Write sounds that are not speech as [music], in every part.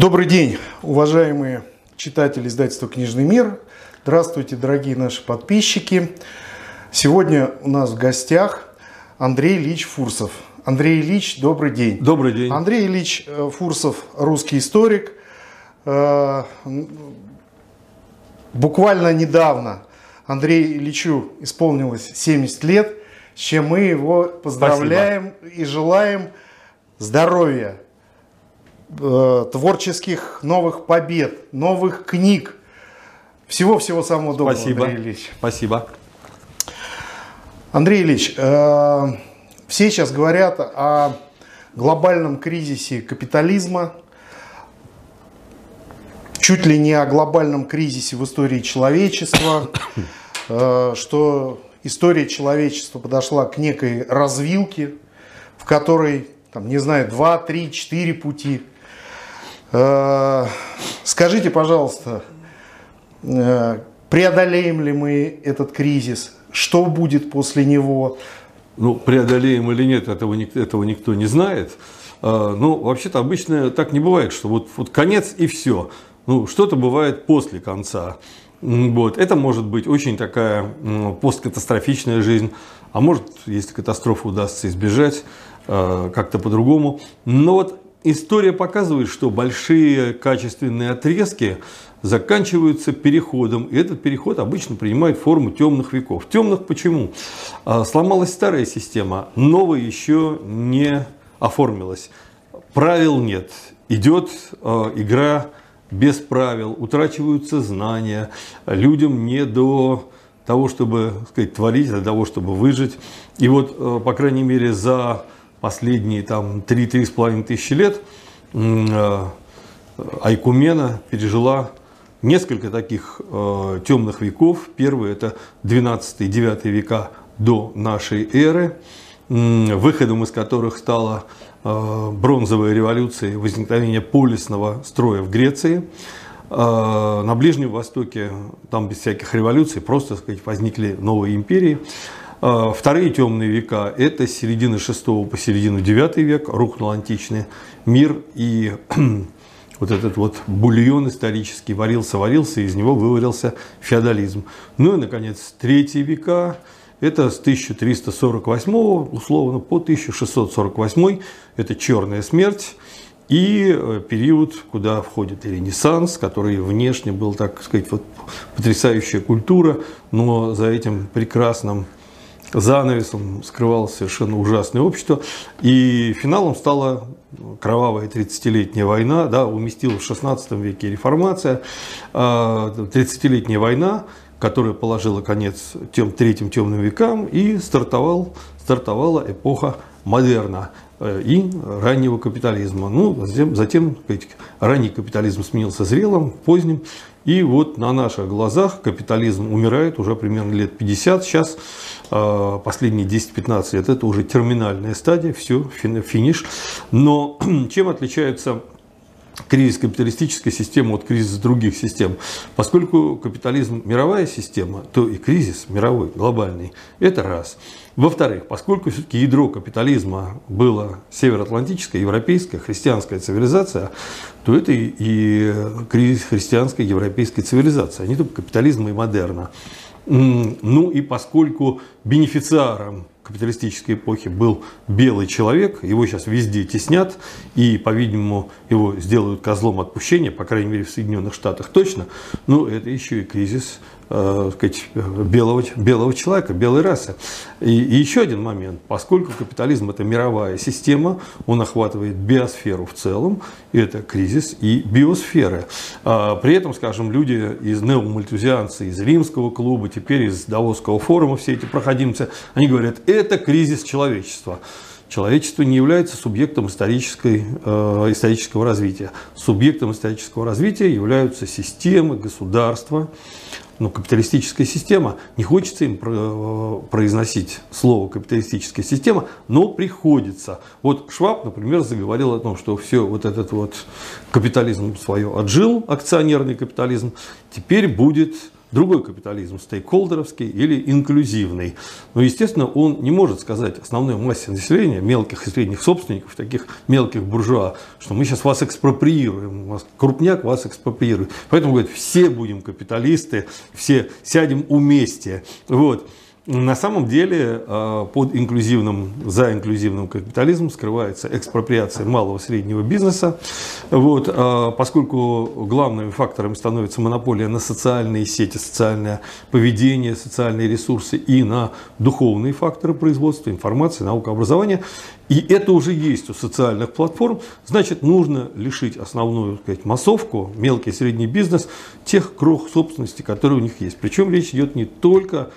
Добрый день, уважаемые читатели издательства «Книжный мир». Здравствуйте, дорогие наши подписчики. Сегодня у нас в гостях Андрей Ильич Фурсов. Андрей Ильич, добрый день. Добрый день. Андрей Ильич э, Фурсов, русский историк. Э, буквально недавно Андрею Ильичу исполнилось 70 лет, с чем мы его поздравляем Спасибо. и желаем здоровья, э, творческих новых побед, новых книг. Всего-всего самого доброго, Спасибо. Андрей Ильич. Спасибо. Андрей Ильич, э, все сейчас говорят о глобальном кризисе капитализма, чуть ли не о глобальном кризисе в истории человечества, э, что история человечества подошла к некой развилке, в которой, там, не знаю, два, три, четыре пути. Э, скажите, пожалуйста, э, преодолеем ли мы этот кризис? Что будет после него? Ну, преодолеем или нет, этого, этого никто не знает. А, ну, вообще-то обычно так не бывает, что вот, вот конец и все. Ну, что-то бывает после конца. Вот. Это может быть очень такая посткатастрофичная жизнь, а может, если катастрофу удастся избежать, как-то по-другому. Но вот история показывает, что большие качественные отрезки заканчиваются переходом. И этот переход обычно принимает форму темных веков. Темных почему? А, сломалась старая система, новая еще не оформилась. Правил нет. Идет а, игра без правил, утрачиваются знания, людям не до того, чтобы сказать, творить, для того, чтобы выжить. И вот, а, по крайней мере, за последние там 3-3,5 тысячи лет Айкумена пережила несколько таких э, темных веков. Первый это 12-9 века до нашей эры, э, выходом из которых стала э, бронзовая революция и возникновение полисного строя в Греции. Э, на Ближнем Востоке, там без всяких революций, просто сказать, возникли новые империи. Э, вторые темные века – это с середины 6 по середину 9 век, рухнул античный мир, и [clears throat] вот этот вот бульон исторический варился-варился, из него выварился феодализм. Ну и, наконец, третьи века, это с 1348 условно по 1648, это черная смерть. И э, период, куда входит и Ренессанс, который внешне был, так сказать, вот потрясающая культура, но за этим прекрасным занавесом скрывалось совершенно ужасное общество. И финалом стала кровавая 30-летняя война, да, уместилась в 16 веке реформация, 30-летняя а, война, которая положила конец тем третьим темным векам и стартовал, стартовала эпоха модерна э, и раннего капитализма. Ну, затем, затем ранний капитализм сменился зрелым, поздним, и вот на наших глазах капитализм умирает уже примерно лет 50. Сейчас а, последние 10-15 лет это уже терминальная стадия, все, финиш. Но [clears throat] чем отличается кризис капиталистической системы от кризиса других систем. Поскольку капитализм мировая система, то и кризис мировой, глобальный, это раз. Во-вторых, поскольку все-таки ядро капитализма было североатлантическая, европейская, христианская цивилизация, то это и кризис христианской европейской цивилизации, а не только капитализма и модерна. Ну и поскольку бенефициаром капиталистической эпохи был белый человек, его сейчас везде теснят, и, по-видимому, его сделают козлом отпущения, по крайней мере, в Соединенных Штатах точно, но это еще и кризис сказать, белого, белого человека, белой расы. И, и еще один момент. Поскольку капитализм – это мировая система, он охватывает биосферу в целом, и это кризис и биосферы. А, при этом, скажем, люди из неомальтузианцы, из Римского клуба, теперь из Давосского форума, все эти проходимцы, они говорят, это кризис человечества. Человечество не является субъектом исторической, э, исторического развития. Субъектом исторического развития являются системы, государства, ну, капиталистическая система, не хочется им произносить слово капиталистическая система, но приходится. Вот Шваб, например, заговорил о том, что все вот этот вот капитализм свое отжил, акционерный капитализм, теперь будет другой капитализм, стейкхолдеровский или инклюзивный. Но, естественно, он не может сказать основной массе населения, мелких и средних собственников, таких мелких буржуа, что мы сейчас вас экспроприируем, вас, крупняк вас экспроприирует. Поэтому, говорит, все будем капиталисты, все сядем вместе. Вот. На самом деле э, под инклюзивным, за инклюзивным капитализмом скрывается экспроприация малого и среднего бизнеса. Вот, э, поскольку главными факторами становится монополия на социальные сети, социальное поведение, социальные ресурсы и на духовные факторы производства, информации, наука, образования. И это уже есть у социальных платформ. Значит, нужно лишить основную так сказать, массовку, мелкий и средний бизнес, тех крох собственности, которые у них есть. Причем речь идет не только о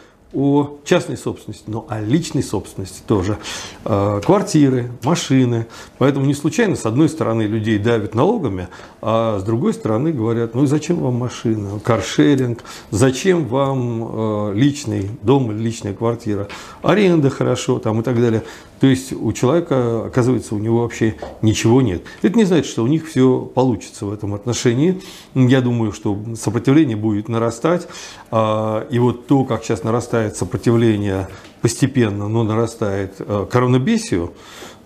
частной собственности, но о личной собственности тоже. Э, квартиры, машины. Поэтому не случайно, с одной стороны, людей давят налогами, а с другой стороны говорят, ну зачем вам машина, каршеринг, зачем вам э, личный дом или личная квартира, аренда хорошо там и так далее. То есть у человека, оказывается, у него вообще ничего нет. Это не значит, что у них все получится в этом отношении. Я думаю, что сопротивление будет нарастать. А, и вот то, как сейчас нарастает сопротивление постепенно, но нарастает э, коронабесию,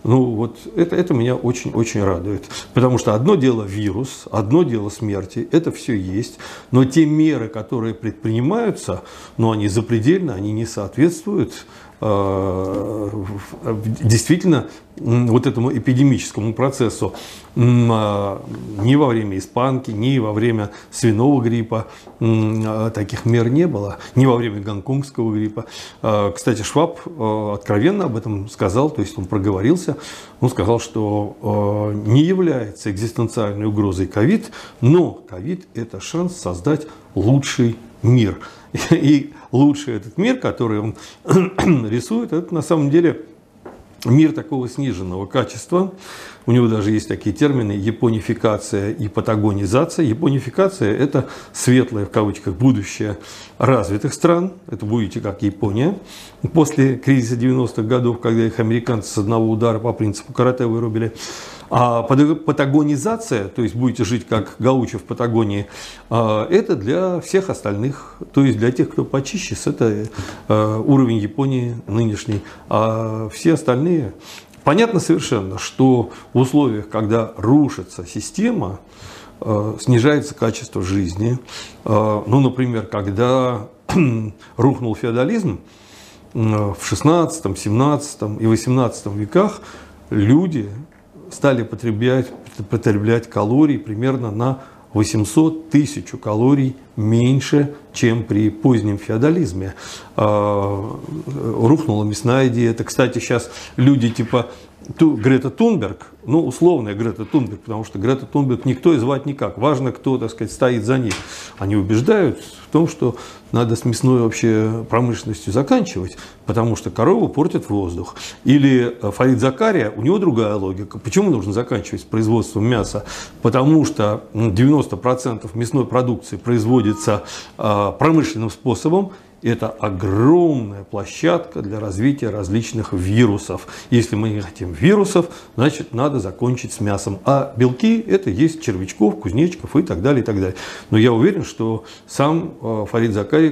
ну вот это, это меня очень-очень радует. Потому что одно дело вирус, одно дело смерти, это все есть. Но те меры, которые предпринимаются, ну они запредельно, они не соответствуют действительно вот этому эпидемическому процессу а, ни во время испанки, ни во время свиного гриппа а, таких мер не было, ни во время гонконгского гриппа. А, кстати, Шваб э, откровенно об этом сказал, то есть он проговорился, он сказал, что э, не является экзистенциальной угрозой ковид, но ковид – это шанс создать лучший мир. [laughs] И лучший этот мир, который он [clears throat] рисует, это на самом деле мир такого сниженного качества. У него даже есть такие термины японификация и патагонизация. Японификация – это светлое, в кавычках, будущее развитых стран. Это будете как Япония. После кризиса 90-х годов, когда их американцы с одного удара по принципу карате вырубили. А патагонизация, то есть будете жить как гаучо в Патагонии, а, это для всех остальных, то есть для тех, кто почище, это а, уровень Японии нынешний. А все остальные, понятно совершенно, что в условиях, когда рушится система, а, снижается качество жизни. Ну, например, когда [clears throat] рухнул феодализм в 16, 17 и 18 веках, люди стали потреблять, потреблять калорий примерно на 800 тысяч калорий меньше, чем при позднем феодализме. А, рухнула мясная диета. Кстати, сейчас люди типа Грета Тунберг, ну, условная Грета Тунберг, потому что Грета Тунберг никто и звать никак. Важно, кто, так сказать, стоит за ней. Они убеждают в том, что надо с мясной вообще промышленностью заканчивать, потому что корову портит воздух. Или э, Фарид Закария, у него другая логика. Почему нужно заканчивать с производством мяса? Потому что 90% мясной продукции производится э, промышленным способом, это огромная площадка для развития различных вирусов. Если мы не хотим вирусов, значит надо закончить с мясом. А белки это есть червячков, кузнечиков и так далее, и так далее. Но я уверен, что сам э, Фарид Закари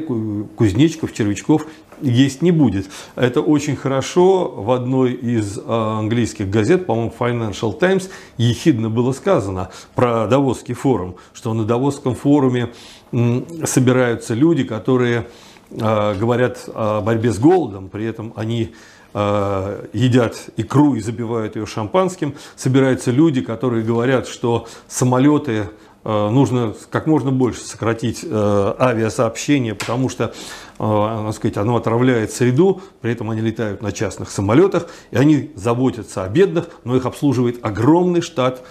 кузнечиков, червячков есть не будет. Это очень хорошо в одной из э, английских газет, по-моему, Financial Times, ехидно было сказано про Давосский форум, что на Давосском форуме собираются люди, которые говорят о борьбе с голодом, при этом они э, едят икру и забивают ее шампанским. Собираются люди, которые говорят, что самолеты Э, нужно как можно больше сократить э, авиасообщение, потому что э, сказать, оно отравляет среду, при этом они летают на частных самолетах, и они заботятся о бедных, но их обслуживает огромный штат,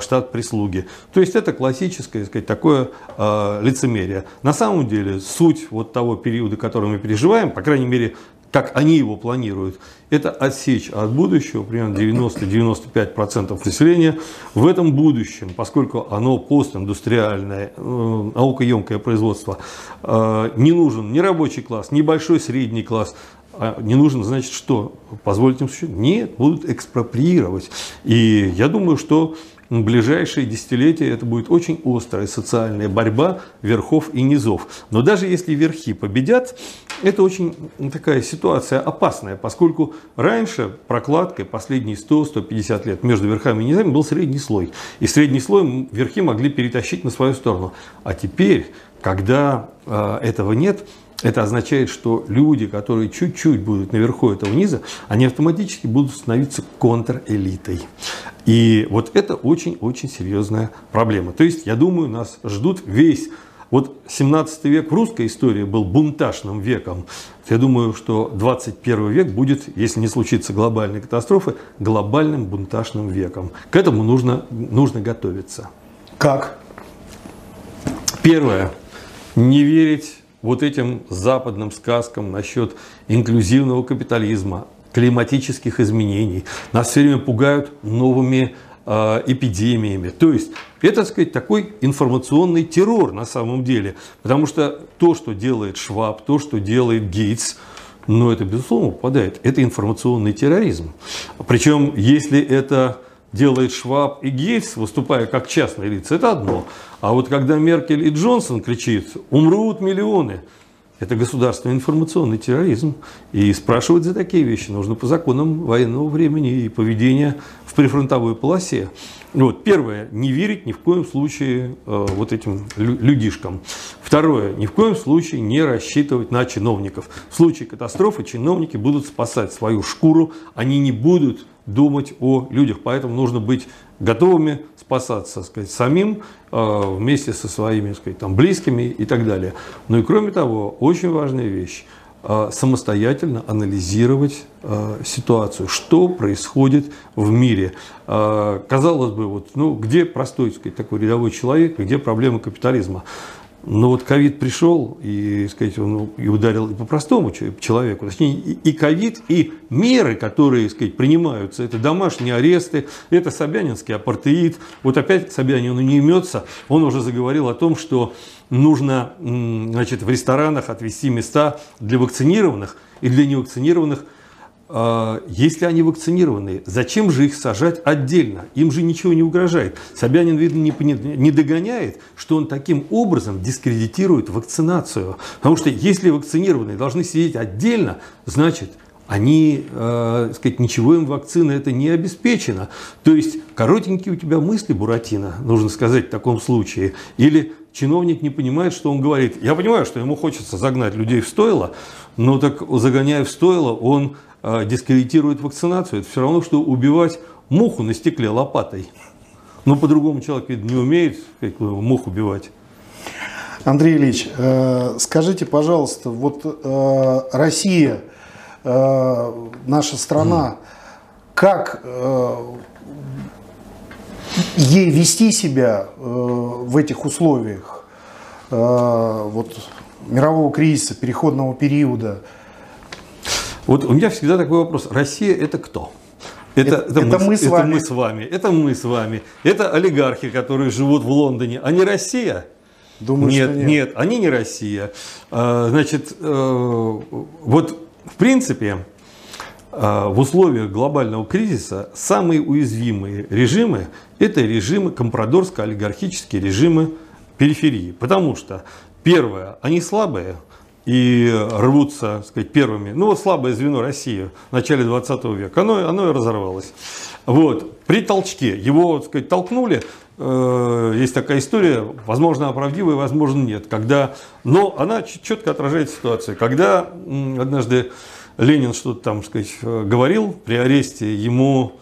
штат прислуги. То есть это классическое сказать, такое лицемерие. На самом деле суть вот того периода, который мы переживаем, по крайней мере как они его планируют, это отсечь от будущего примерно 90-95% населения. В этом будущем, поскольку оно постиндустриальное, э, наукоемкое производство, э, не нужен ни рабочий класс, ни большой средний класс, а не нужно, значит, что? Позволить им существовать? Нет, будут экспроприировать. И я думаю, что ближайшие десятилетия это будет очень острая социальная борьба верхов и низов. Но даже если верхи победят, это очень такая ситуация опасная, поскольку раньше прокладкой последние 100-150 лет между верхами и низами был средний слой. И средний слой верхи могли перетащить на свою сторону. А теперь, когда э, этого нет, это означает, что люди, которые чуть-чуть будут наверху этого низа, они автоматически будут становиться контрэлитой. И вот это очень-очень серьезная проблема. То есть, я думаю, нас ждут весь вот 17 век в русской истории был бунтажным веком. Я думаю, что 21 век будет, если не случится глобальной катастрофы, глобальным бунтажным веком. К этому нужно, нужно готовиться. Как? Первое. Не верить вот этим западным сказкам насчет инклюзивного капитализма, климатических изменений. Нас все время пугают новыми э, эпидемиями. То есть это, так сказать, такой информационный террор на самом деле. Потому что то, что делает Шваб, то, что делает Гейтс, но это, безусловно, попадает. Это информационный терроризм. Причем, если это делает Шваб и Гейтс, выступая как частные лица, это одно. А вот когда Меркель и Джонсон кричит «умрут миллионы», это государственный информационный терроризм. И спрашивать за такие вещи нужно по законам военного времени и поведения в прифронтовой полосе. Вот, первое, не верить ни в коем случае э, вот этим людишкам. Второе, ни в коем случае не рассчитывать на чиновников. В случае катастрофы чиновники будут спасать свою шкуру, они не будут думать о людях. Поэтому нужно быть готовыми спасаться сказать, самим э, вместе со своими сказать, там, близкими и так далее. Ну и кроме того, очень важная вещь э, самостоятельно анализировать э, ситуацию, что происходит в мире. Казалось бы, вот, ну, где простой сказать, такой рядовой человек, где проблема капитализма. Но вот ковид пришел и, сказать, он и ударил и по простому человеку. Точнее, и ковид, и меры, которые сказать, принимаются, это домашние аресты, это Собянинский апартеид. Вот опять Собянин он не имется, он уже заговорил о том, что нужно значит, в ресторанах отвести места для вакцинированных и для невакцинированных если они вакцинированы, зачем же их сажать отдельно? Им же ничего не угрожает. Собянин, видно, не, догоняет, что он таким образом дискредитирует вакцинацию. Потому что если вакцинированные должны сидеть отдельно, значит, они, э, сказать, ничего им вакцина это не обеспечено. То есть, коротенькие у тебя мысли, Буратино, нужно сказать в таком случае. Или чиновник не понимает, что он говорит. Я понимаю, что ему хочется загнать людей в стойло, но так загоняя в стойло, он а, дискредитирует вакцинацию, это все равно, что убивать муху на стекле лопатой. Но по-другому человек, видно, не умеет мух убивать. Андрей Ильич, э, скажите, пожалуйста, вот э, Россия, э, наша страна, как ей вести себя в этих условиях вот, мирового кризиса, переходного периода? Вот у меня всегда такой вопрос. Россия это кто? Это, это, это, мы, мы, с это вами. мы с вами. Это мы с вами. Это олигархи, которые живут в Лондоне. А не Россия? Думаю, нет, нет. Нет, они не Россия. А, значит, э, вот в принципе э, в условиях глобального кризиса самые уязвимые режимы – это режимы компрадорско-олигархические режимы периферии. Потому что, первое, они слабые, и рвутся, сказать, первыми. Ну вот слабое звено России в начале 20 века, оно, оно и разорвалось. Вот. При толчке его, так сказать, толкнули, э, есть такая история, возможно, оправдивая, возможно, нет. Когда, но она четко отражает ситуацию. Когда однажды Ленин что-то там, сказать, говорил при аресте, ему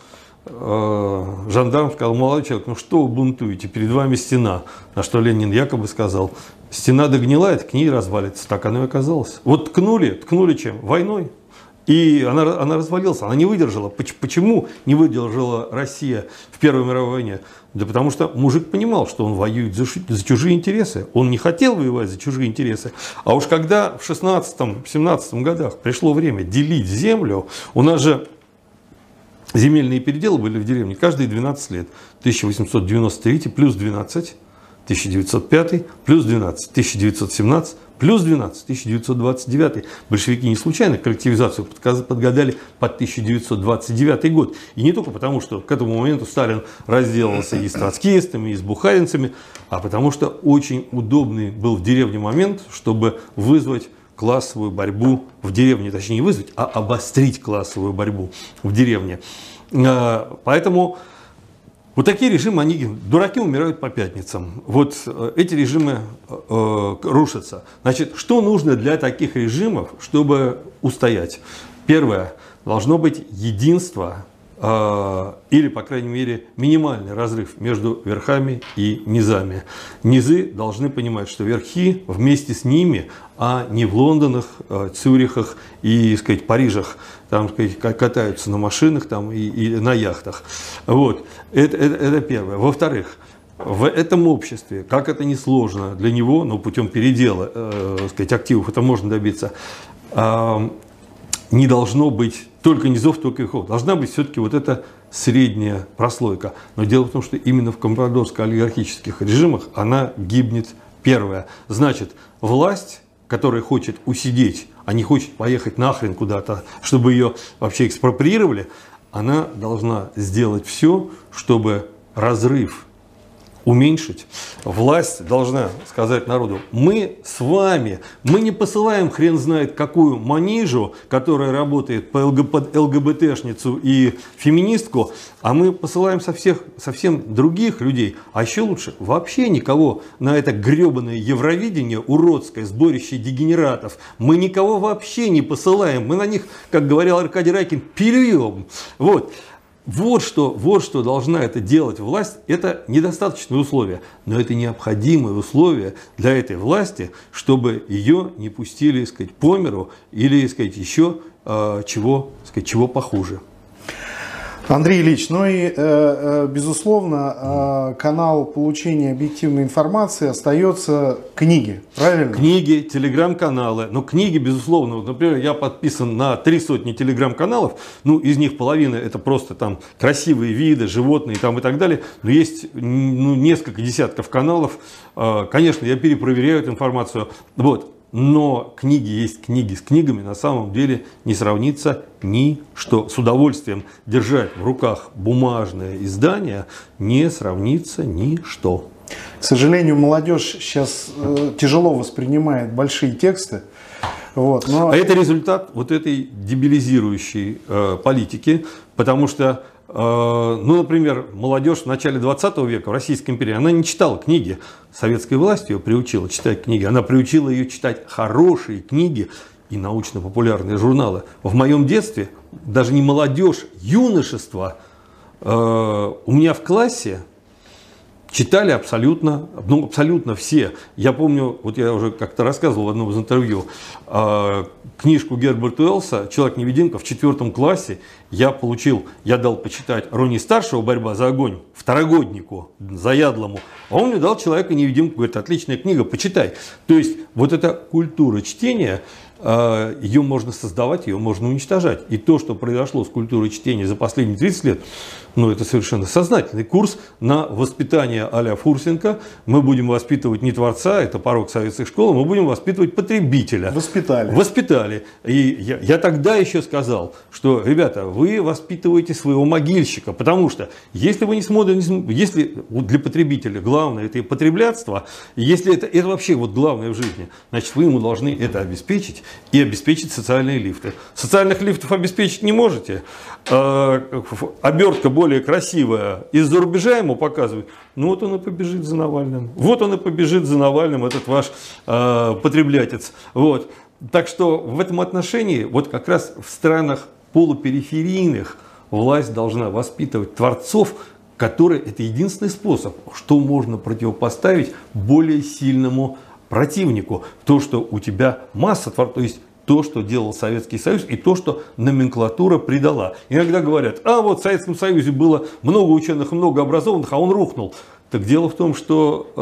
э, жандарм сказал, молодой человек, ну что вы бунтуете, перед вами стена. На что Ленин якобы сказал, Стена догнилает, к ней развалится. Так оно и оказалось. Вот ткнули, ткнули чем? Войной. И она, она развалилась, она не выдержала. Почему не выдержала Россия в Первой мировой войне? Да потому что мужик понимал, что он воюет за, за чужие интересы. Он не хотел воевать за чужие интересы. А уж когда в 16-17 годах пришло время делить землю, у нас же земельные переделы были в деревне каждые 12 лет. 1893 плюс 12 1905 плюс 12, 1917 Плюс 12, 1929. Большевики не случайно коллективизацию подгадали под 1929 год. И не только потому, что к этому моменту Сталин разделался и с троцкистами, и с бухаринцами, а потому что очень удобный был в деревне момент, чтобы вызвать классовую борьбу в деревне, точнее не вызвать, а обострить классовую борьбу в деревне. А, поэтому вот такие режимы, они, дураки умирают по пятницам. Вот э, эти режимы э, рушатся. Значит, что нужно для таких режимов, чтобы устоять? Первое, должно быть единство или, по крайней мере, минимальный разрыв между верхами и низами. Низы должны понимать, что верхи вместе с ними, а не в Лондонах, а, Цюрихах и, сказать, Парижах, там, сказать, катаются на машинах там, и, и на яхтах. Вот. Это, это, это первое. Во-вторых, в этом обществе, как это не сложно для него, но путем передела э, сказать, активов это можно добиться, не должно быть только низов, только верхов. Должна быть все-таки вот эта средняя прослойка. Но дело в том, что именно в компрадорско-олигархических режимах она гибнет первая. Значит, власть, которая хочет усидеть, а не хочет поехать нахрен куда-то, чтобы ее вообще экспроприировали, она должна сделать все, чтобы разрыв уменьшить. Власть должна сказать народу, мы с вами, мы не посылаем хрен знает какую манижу, которая работает по ЛГБ, ЛГБТшницу и феминистку, а мы посылаем со всех, совсем других людей. А еще лучше, вообще никого на это гребаное Евровидение, уродское сборище дегенератов, мы никого вообще не посылаем. Мы на них, как говорил Аркадий Райкин, плюем. Вот. Вот что, вот что должна это делать власть, это недостаточное условие, но это необходимое условие для этой власти, чтобы ее не пустили сказать, по миру или сказать, еще э, чего, сказать, чего похуже. Андрей Ильич, ну и, э, э, безусловно, э, канал получения объективной информации остается книги, правильно? Книги, телеграм-каналы. Но книги, безусловно, вот, например, я подписан на три сотни телеграм-каналов, ну, из них половина это просто там красивые виды, животные там и так далее, но есть ну, несколько десятков каналов, конечно, я перепроверяю эту информацию, вот, но книги есть книги. С книгами на самом деле не сравнится ничто. С удовольствием держать в руках бумажное издание не сравнится ничто. К сожалению, молодежь сейчас э, тяжело воспринимает большие тексты. Вот, но... А это результат вот этой дебилизирующей э, политики, потому что ну, например, молодежь в начале 20 века в Российской империи, она не читала книги. Советская власть ее приучила читать книги. Она приучила ее читать хорошие книги и научно-популярные журналы. В моем детстве даже не молодежь, юношество. Э, у меня в классе читали абсолютно, ну, абсолютно все. Я помню, вот я уже как-то рассказывал в одном из интервью, э, книжку Герберта Уэллса «Человек-невидимка» в четвертом классе я получил, я дал почитать Рони Старшего «Борьба за огонь», второгоднику, заядлому, а он мне дал «Человека-невидимку», говорит, отличная книга, почитай. То есть вот эта культура чтения, э, ее можно создавать, ее можно уничтожать. И то, что произошло с культурой чтения за последние 30 лет, ну, это совершенно сознательный курс на воспитание а-ля Фурсенко. Мы будем воспитывать не творца, это порог советской школы, мы будем воспитывать потребителя. Воспитали. Воспитали. И я, я тогда еще сказал, что, ребята, вы воспитываете своего могильщика, потому что если вы не смотрите, если для потребителя главное это потреблятство, если это, это вообще вот главное в жизни, значит, вы ему должны это обеспечить и обеспечить социальные лифты. Социальных лифтов обеспечить не можете, а, обертка более красивая, из-за рубежа ему показывают, ну вот он и побежит за Навальным. Вот он и побежит за Навальным, этот ваш э, потреблятец. Вот. Так что в этом отношении, вот как раз в странах полупериферийных, власть должна воспитывать творцов, которые это единственный способ, что можно противопоставить более сильному противнику. То, что у тебя масса творцов, то есть то, что делал Советский Союз и то, что номенклатура придала. Иногда говорят, а вот в Советском Союзе было много ученых, много образованных, а он рухнул. Так дело в том, что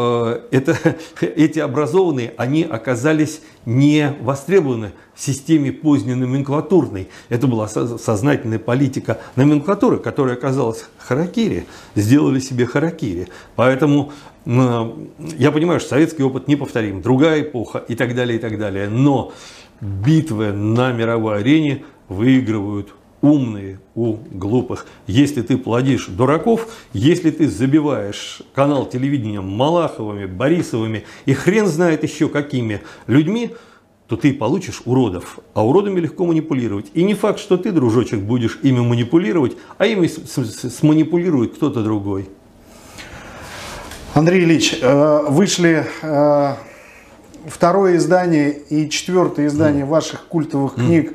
э, это, [laughs] эти образованные, они оказались не востребованы в системе поздней номенклатурной. Это была сознательная политика номенклатуры, которая оказалась харакири, сделали себе харакири. Поэтому я понимаю, что советский опыт неповторим, другая эпоха и так далее, и так далее. Но битвы на мировой арене выигрывают умные у глупых. Если ты плодишь дураков, если ты забиваешь канал телевидения Малаховыми, Борисовыми и хрен знает еще какими людьми, то ты получишь уродов. А уродами легко манипулировать. И не факт, что ты, дружочек, будешь ими манипулировать, а ими сманипулирует кто-то другой. Андрей Ильич, э, вышли э, второе издание и четвертое издание ваших культовых книг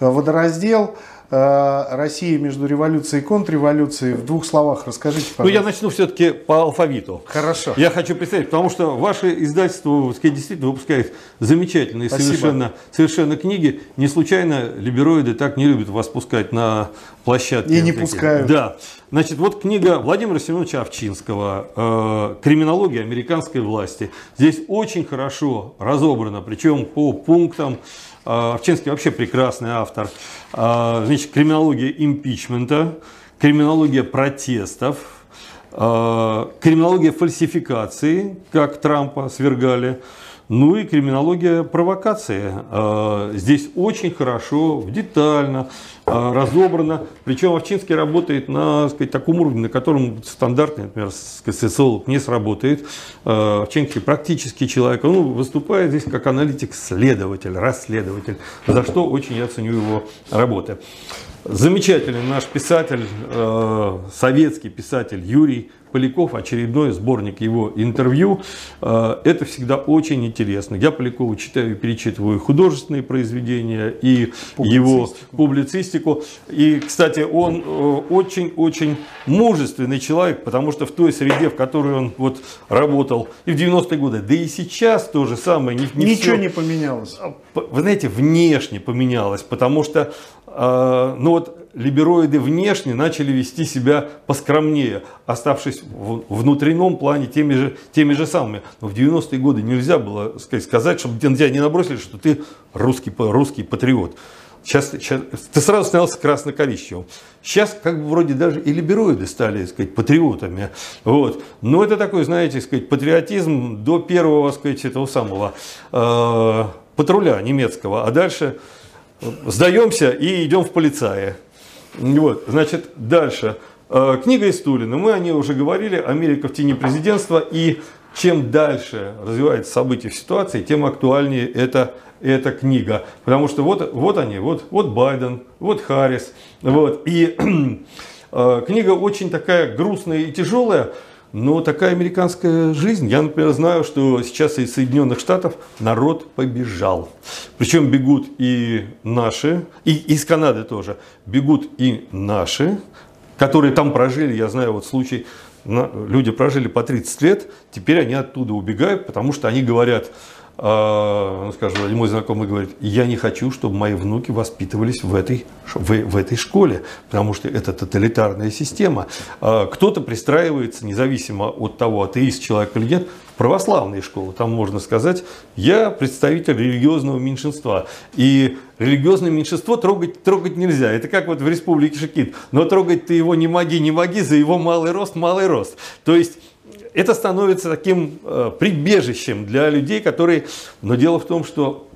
э, «Водораздел». Э, России между революцией и контрреволюцией. В двух словах расскажите, пожалуйста. Ну, я начну все-таки по алфавиту. Хорошо. Я хочу представить, потому что ваше издательство действительно выпускает замечательные совершенно, совершенно книги. Не случайно либероиды так не любят вас пускать на площадке. И не такие. пускают. Да. Значит, вот книга Владимира Семеновича Овчинского э, «Криминология американской власти». Здесь очень хорошо разобрано, причем по пунктам а, Овчинский вообще прекрасный автор. А, значит, криминология импичмента, криминология протестов, а, криминология фальсификации, как Трампа свергали, ну и криминология провокации. Здесь очень хорошо, детально разобрано. Причем Овчинский работает на сказать, таком уровне, на котором стандартный, например, социолог не сработает. Овчинский практический человек. Он выступает здесь как аналитик-следователь, расследователь, за что очень я ценю его работы. Замечательный наш писатель, э, советский писатель Юрий Поляков, очередной сборник его интервью. Э, это всегда очень интересно. Я Полякову читаю и перечитываю художественные произведения и публицистику. его публицистику. И, кстати, он э, очень-очень мужественный человек, потому что в той среде, в которой он вот работал и в 90-е годы, да и сейчас то же самое. Не, не Ничего все, не поменялось. Вы знаете, внешне поменялось, потому что ну вот либероиды внешне начали вести себя поскромнее, оставшись в внутреннем плане теми же, теми же самыми. Но в 90-е годы нельзя было сказать, чтобы на тебя не набросили, что ты русский, русский патриот. Сейчас, сейчас ты сразу становился красно-коричневым. Сейчас как бы вроде даже и либероиды стали, так сказать, патриотами. Вот. Но это такой, знаете, сказать, патриотизм до первого, сказать, этого самого э, патруля немецкого. А дальше сдаемся и идем в полицаи. Вот, значит, дальше. Э, книга из Тулина. Мы о ней уже говорили. Америка в тени президентства. И чем дальше развивается события в ситуации, тем актуальнее эта, эта книга. Потому что вот, вот они, вот, вот Байден, вот Харрис. Вот. И [clears throat] э, книга очень такая грустная и тяжелая. Но такая американская жизнь. Я, например, знаю, что сейчас из Соединенных Штатов народ побежал. Причем бегут и наши, и из Канады тоже. Бегут и наши, которые там прожили, я знаю вот случай, люди прожили по 30 лет, теперь они оттуда убегают, потому что они говорят, скажем, мой знакомый говорит, я не хочу, чтобы мои внуки воспитывались в этой, в, в этой школе, потому что это тоталитарная система. А, кто-то пристраивается, независимо от того, атеист человек или нет, в православные школы. Там можно сказать, я представитель религиозного меньшинства. И религиозное меньшинство трогать, трогать нельзя. Это как вот в республике Шакит. Но трогать ты его не моги, не моги, за его малый рост, малый рост. То есть это становится таким э, прибежищем для людей, которые... Но дело в том, что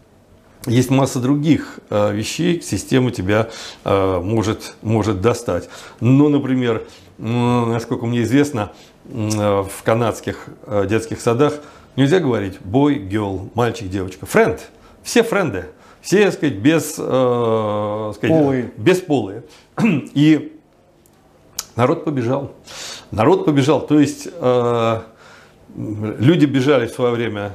есть масса других э, вещей, система тебя э, может, может достать. Ну, например, насколько мне известно, в канадских детских садах нельзя говорить boy, girl, мальчик, девочка. Френд. Все френды. Все, так сказать, без, э, сказать, полые. бесполые. [clears throat] И народ побежал. Народ побежал. То есть э, люди бежали в свое время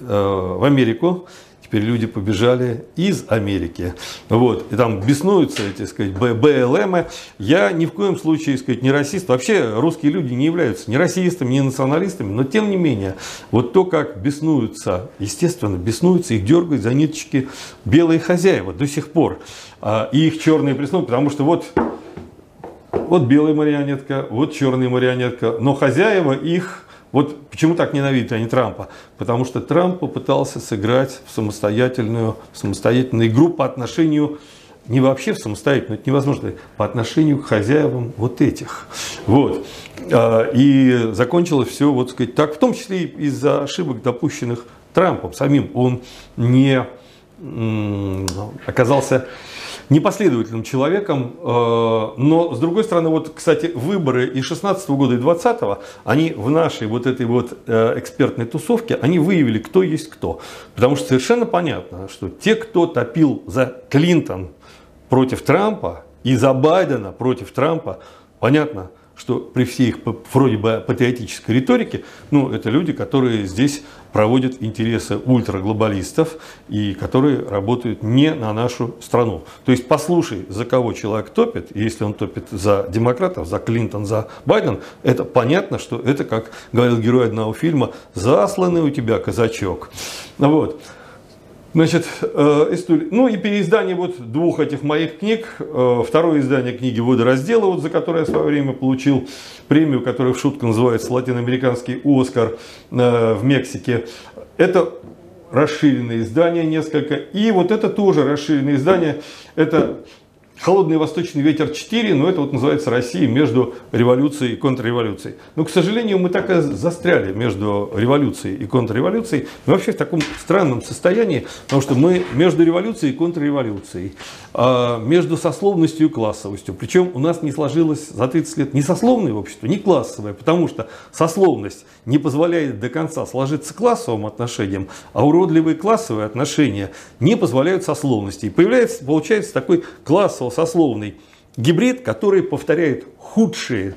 э, в Америку, теперь люди побежали из Америки. Вот. И там беснуются эти, сказать, БЛМ. Я ни в коем случае, сказать, не расист. Вообще русские люди не являются ни расистами, ни националистами, но тем не менее, вот то, как беснуются, естественно, беснуются, их дергают за ниточки белые хозяева до сих пор. А, и их черные приснули, потому что вот Вот белая марионетка, вот черная марионетка. Но хозяева их вот почему так ненавидят они Трампа? Потому что Трамп попытался сыграть в самостоятельную, в самостоятельную игру по отношению не вообще в самостоятельную, это невозможно, по отношению к хозяевам вот этих. Вот. А, и закончилось все, вот сказать, так, в том числе из-за ошибок, допущенных Трампом самим. Он не оказался непоследовательным человеком, э, но с другой стороны, вот, кстати, выборы и 16 года, и 20 они в нашей вот этой вот э, экспертной тусовке, они выявили, кто есть кто. Потому что совершенно понятно, что те, кто топил за Клинтон против Трампа и за Байдена против Трампа, понятно, что при всей их вроде бы патриотической риторике, ну, это люди, которые здесь проводят интересы ультраглобалистов и которые работают не на нашу страну. То есть послушай, за кого человек топит, и если он топит за демократов, за Клинтон, за Байден, это понятно, что это, как говорил герой одного фильма, засланный у тебя казачок. Вот. Значит, э. Ну и переиздание вот двух этих моих книг. Э, второе издание книги «Водораздела», вот, за которое я в свое время получил премию, которая в шутку называется «Латиноамериканский Оскар» э, в Мексике. Это расширенное издание несколько. И вот это тоже расширенное издание. Это Холодный восточный ветер 4, но это вот называется Россия между революцией и контрреволюцией. Но, к сожалению, мы так и застряли между революцией и контрреволюцией. Мы вообще в таком странном состоянии, потому что мы между революцией и контрреволюцией, а между сословностью и классовостью. Причем у нас не сложилось за 30 лет ни сословное общество, ни классовое, потому что сословность не позволяет до конца сложиться классовым отношениям, а уродливые классовые отношения не позволяют сословности. И появляется, получается такой классовый сословный гибрид, который повторяет худшие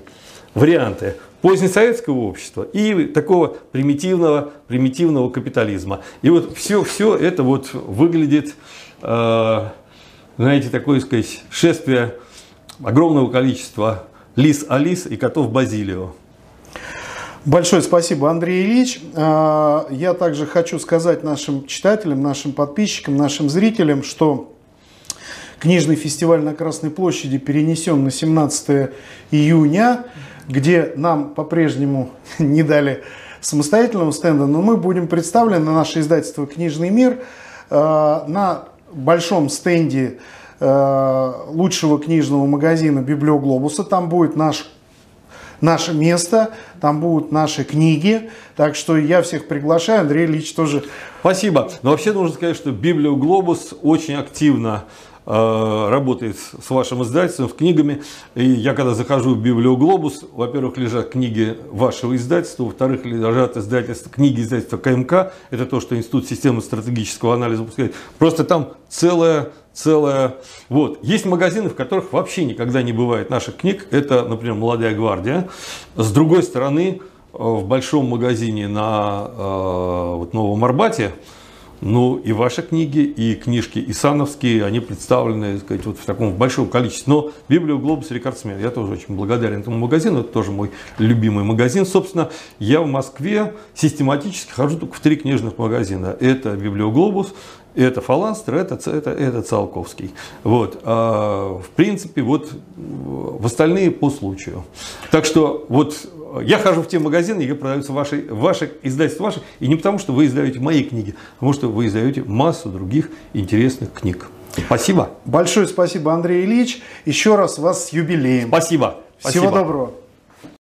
варианты позднесоветского общества и такого примитивного, примитивного капитализма. И вот все, все это вот выглядит, э, знаете, такое, сказать, шествие огромного количества лис Алис и котов Базилио. Большое спасибо, Андрей Ильич. Э, я также хочу сказать нашим читателям, нашим подписчикам, нашим зрителям, что Книжный фестиваль на Красной площади перенесен на 17 июня, где нам по-прежнему [laughs] не дали самостоятельного стенда, но мы будем представлены на наше издательство «Книжный мир» э, на большом стенде э, лучшего книжного магазина «Библиоглобуса». Там будет наш наше место, там будут наши книги. Так что я всех приглашаю, Андрей Ильич тоже. Спасибо. Но вообще нужно сказать, что Библиоглобус очень активно работает с вашим издательством, с книгами. И я когда захожу в Библию Глобус, во-первых, лежат книги вашего издательства, во-вторых, лежат издательства, книги издательства КМК, это то, что Институт системы стратегического анализа выпускает. Просто там целая целая... Вот. Есть магазины, в которых вообще никогда не бывает наших книг. Это, например, «Молодая гвардия». С другой стороны, э, в большом магазине на э, вот, Новом Арбате ну, и ваши книги, и книжки Исановские, они представлены, так сказать, вот в таком большом количестве. Но Библию Глобус рекордсмен. Я тоже очень благодарен этому магазину. Это тоже мой любимый магазин. Собственно, я в Москве систематически хожу только в три книжных магазина. Это Библиоглобус, это Фаланстер, это, это, это Циолковский. Вот. А, в принципе, вот в остальные по случаю. Так что вот я хожу в те магазины, где продаются ваши, ваши издательства ваши, и не потому, что вы издаете мои книги, а потому что вы издаете массу других интересных книг. Спасибо. Большое спасибо, Андрей Ильич. Еще раз вас с юбилеем. Спасибо. Всего спасибо. доброго.